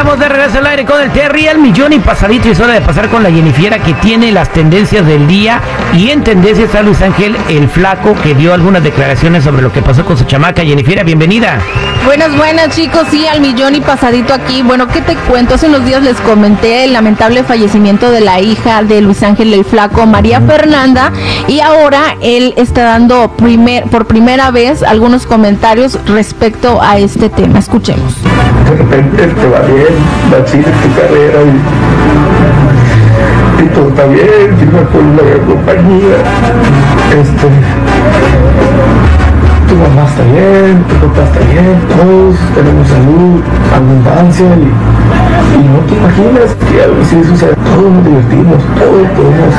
Estamos de regreso al aire con el Terry, el millón y pasadito. Y es hora de pasar con la Jennifiera que tiene las tendencias del día. Y en tendencia está Luis Ángel, el flaco, que dio algunas declaraciones sobre lo que pasó con su chamaca. Jennifiera, bienvenida. Buenas, buenas chicos, sí, al millón y pasadito aquí. Bueno, ¿qué te cuento? Hace unos días les comenté el lamentable fallecimiento de la hija de Luis Ángel el Flaco, María Fernanda, y ahora él está dando primer, por primera vez algunos comentarios respecto a este tema. Escuchemos. De repente te va bien, va en tu carrera y, todo está bien, firma con una gran compañía. Este, tu mamá está bien, tu papá está bien, todos tenemos salud, abundancia y, y no te imaginas que algo así sucede. Todos nos divertimos, todos podemos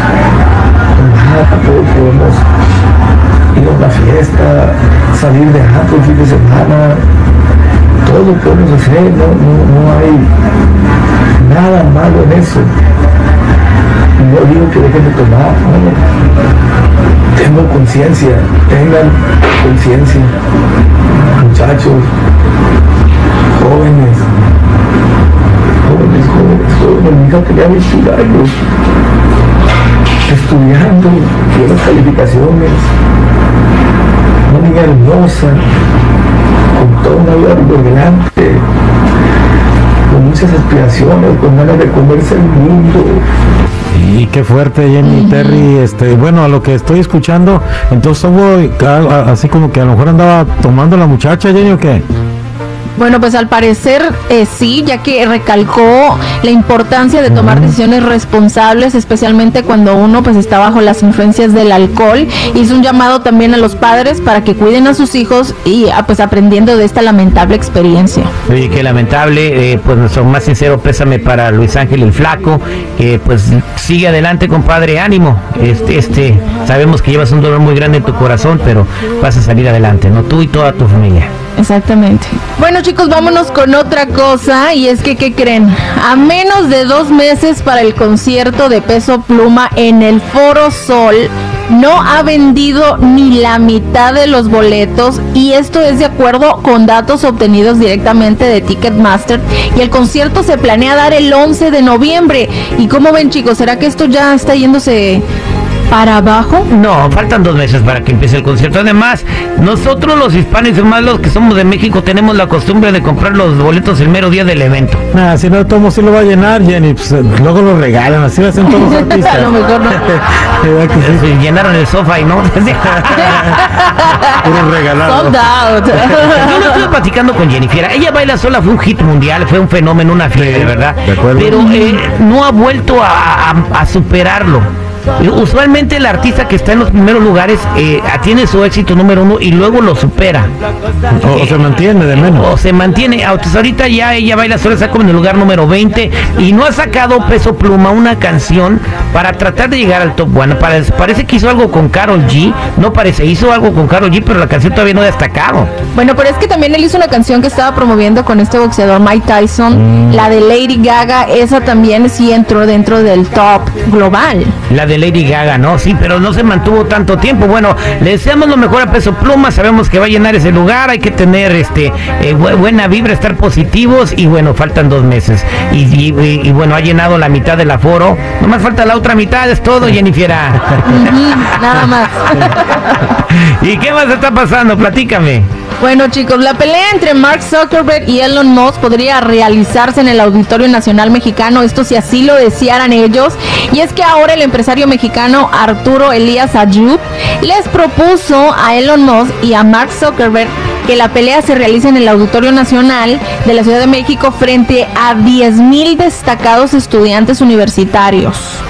tomar, todos podemos ir a una fiesta, salir de antro el fin de semana, todo lo podemos hacer, no, no, no hay nada malo en eso. No digo que dejen de tomar, no. Tengo conciencia, tengan conciencia, muchachos, jóvenes, jóvenes, jóvenes, jóvenes, hija 21 años, estudiando, buenas calificaciones, una niña hermosa, con toda una vida por delante, con muchas aspiraciones, con ganas de comerse el mundo. Y qué fuerte, Jenny Terry. Este, bueno, a lo que estoy escuchando, entonces hubo así como que a lo mejor andaba tomando la muchacha, Jenny, o qué? Bueno, pues al parecer eh, sí, ya que recalcó la importancia de tomar decisiones responsables, especialmente cuando uno pues está bajo las influencias del alcohol. Hizo un llamado también a los padres para que cuiden a sus hijos y ah, pues aprendiendo de esta lamentable experiencia. Oye, qué lamentable. eh, pues nuestro más sincero pésame para Luis Ángel el flaco. Que pues sigue adelante, compadre. Ánimo. Este, este, sabemos que llevas un dolor muy grande en tu corazón, pero vas a salir adelante, ¿no? Tú y toda tu familia. Exactamente. Bueno chicos, vámonos con otra cosa y es que, ¿qué creen? A menos de dos meses para el concierto de Peso Pluma en el Foro Sol, no ha vendido ni la mitad de los boletos y esto es de acuerdo con datos obtenidos directamente de Ticketmaster y el concierto se planea dar el 11 de noviembre. ¿Y cómo ven chicos? ¿Será que esto ya está yéndose para abajo? No, faltan dos meses para que empiece el concierto. Además, nosotros los hispanos y más los que somos de México tenemos la costumbre de comprar los boletos el mero día del evento. Nah, si no, tomo sí lo va a llenar, Jenny. Pues, eh, luego lo regalan, así lo hacen todos los artistas. A lo mejor no. ¿Verdad que sí? Llenaron el sofá y no. Puro regalado. Sold out. Yo lo estuve platicando con Jennifer. Ella baila sola, fue un hit mundial, fue un fenómeno, una fiebre, ¿verdad? de acuerdo. Pero eh, no ha vuelto a, a- a superarlo. Usualmente el artista que está en los primeros lugares eh, tiene su éxito número uno y luego lo supera. O, o se mantiene de O menos. se mantiene. Ahorita ya ella baila sola, está como en el lugar número 20 y no ha sacado peso pluma una canción para tratar de llegar al top one. Para- parece que hizo algo con Carol G. No parece, hizo algo con Carol G, pero la canción todavía no ha destacado. Bueno, pero es que también él hizo una canción que estaba promoviendo con este boxeador Mike Tyson, la de Lady Gaga, esa también sí entró dentro del top global. La de Lady Gaga, ¿no? Sí, pero no se mantuvo tanto tiempo. Bueno, le deseamos lo mejor a Peso Pluma, sabemos que va a llenar ese lugar, hay que tener este eh, bu- buena vibra, estar positivos y bueno, faltan dos meses. Y, y- y- y, bueno, ha llenado la mitad del aforo. Nomás falta la otra mitad, es todo, Jennifer. Nada más. ¿Y qué más está pasando? Platícame. Bueno chicos, la pelea entre Mark Zuckerberg y Elon Musk podría realizarse en el Auditorio Nacional Mexicano, esto si así lo desearan ellos. Y es que ahora el empresario mexicano Arturo Elías Ayub les propuso a Elon Musk y a Mark Zuckerberg que la pelea se realice en el Auditorio Nacional de la Ciudad de México frente a 10.000 destacados estudiantes universitarios.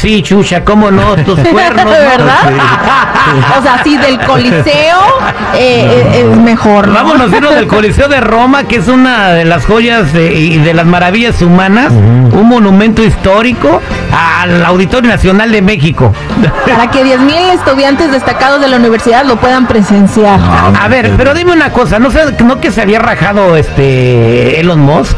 Sí, chucha, cómo no, tus cuernos. ¿no? ¿Verdad? O sea, sí, del Coliseo eh, eh, es mejor. ¿no? Vámonos irnos del Coliseo de Roma, que es una de las joyas de- y de las maravillas humanas, un monumento histórico al Auditorio Nacional de México. Para que 10.000 estudiantes destacados de la universidad lo puedan presenciar. A ver, pero dime una cosa, ¿no, sé, no que se había rajado este Elon Musk?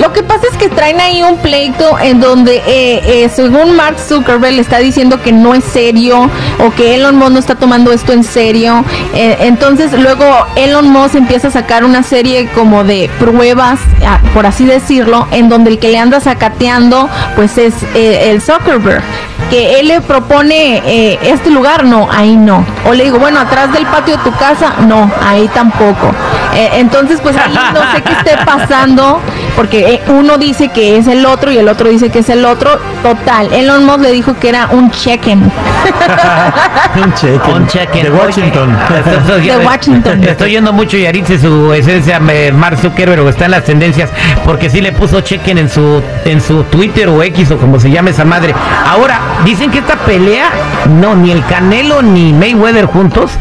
Lo que pasa es que traen ahí un pleito en donde, eh, eh, según Mark Zuckerberg, le está diciendo que no es serio o que Elon Musk no está tomando esto en serio. Eh, entonces, luego Elon Musk empieza a sacar una serie como de pruebas, ah, por así decirlo, en donde el que le anda sacateando, pues es eh, el Zuckerberg. Que él le propone eh, este lugar, no, ahí no. O le digo, bueno, atrás del patio de tu casa, no, ahí tampoco. Eh, entonces, pues ahí no sé qué esté pasando, porque eh, uno dice que es el otro y el otro dice que es el otro. Total, Elon Musk le dijo que era un check-in. Un check-in. De Washington. Oye, De Washington. Estoy yendo mucho Yaritze, su esencia, eh, Mark Zuckerberg, está en las tendencias, porque sí le puso check-in en su, en su Twitter o X o como se llame esa madre. Ahora, dicen que esta pelea, no, ni el Canelo ni Mayweather juntos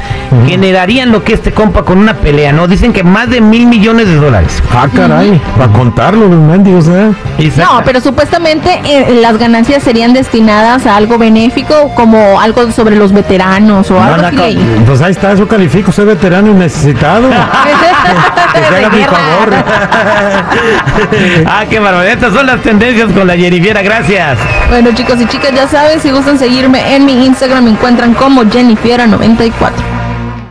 generarían lo que este compa con una pelea, ¿no? Dicen que más de mil millones de dólares. Ah, caray. Para contarlo, los mendigos, ¿eh? No, pero supuestamente eh, las ganancias serían destinadas a algo benéfico, como algo sobre los veteranos o algo así. Pues ahí está, eso califico, soy veterano y necesitado. que se haga De mi guerra. favor. ah, qué barbaridad. Estas son las tendencias con la Jennifiera, gracias. Bueno, chicos y chicas, ya saben, si gustan seguirme en mi Instagram, me encuentran como Jennifiera94.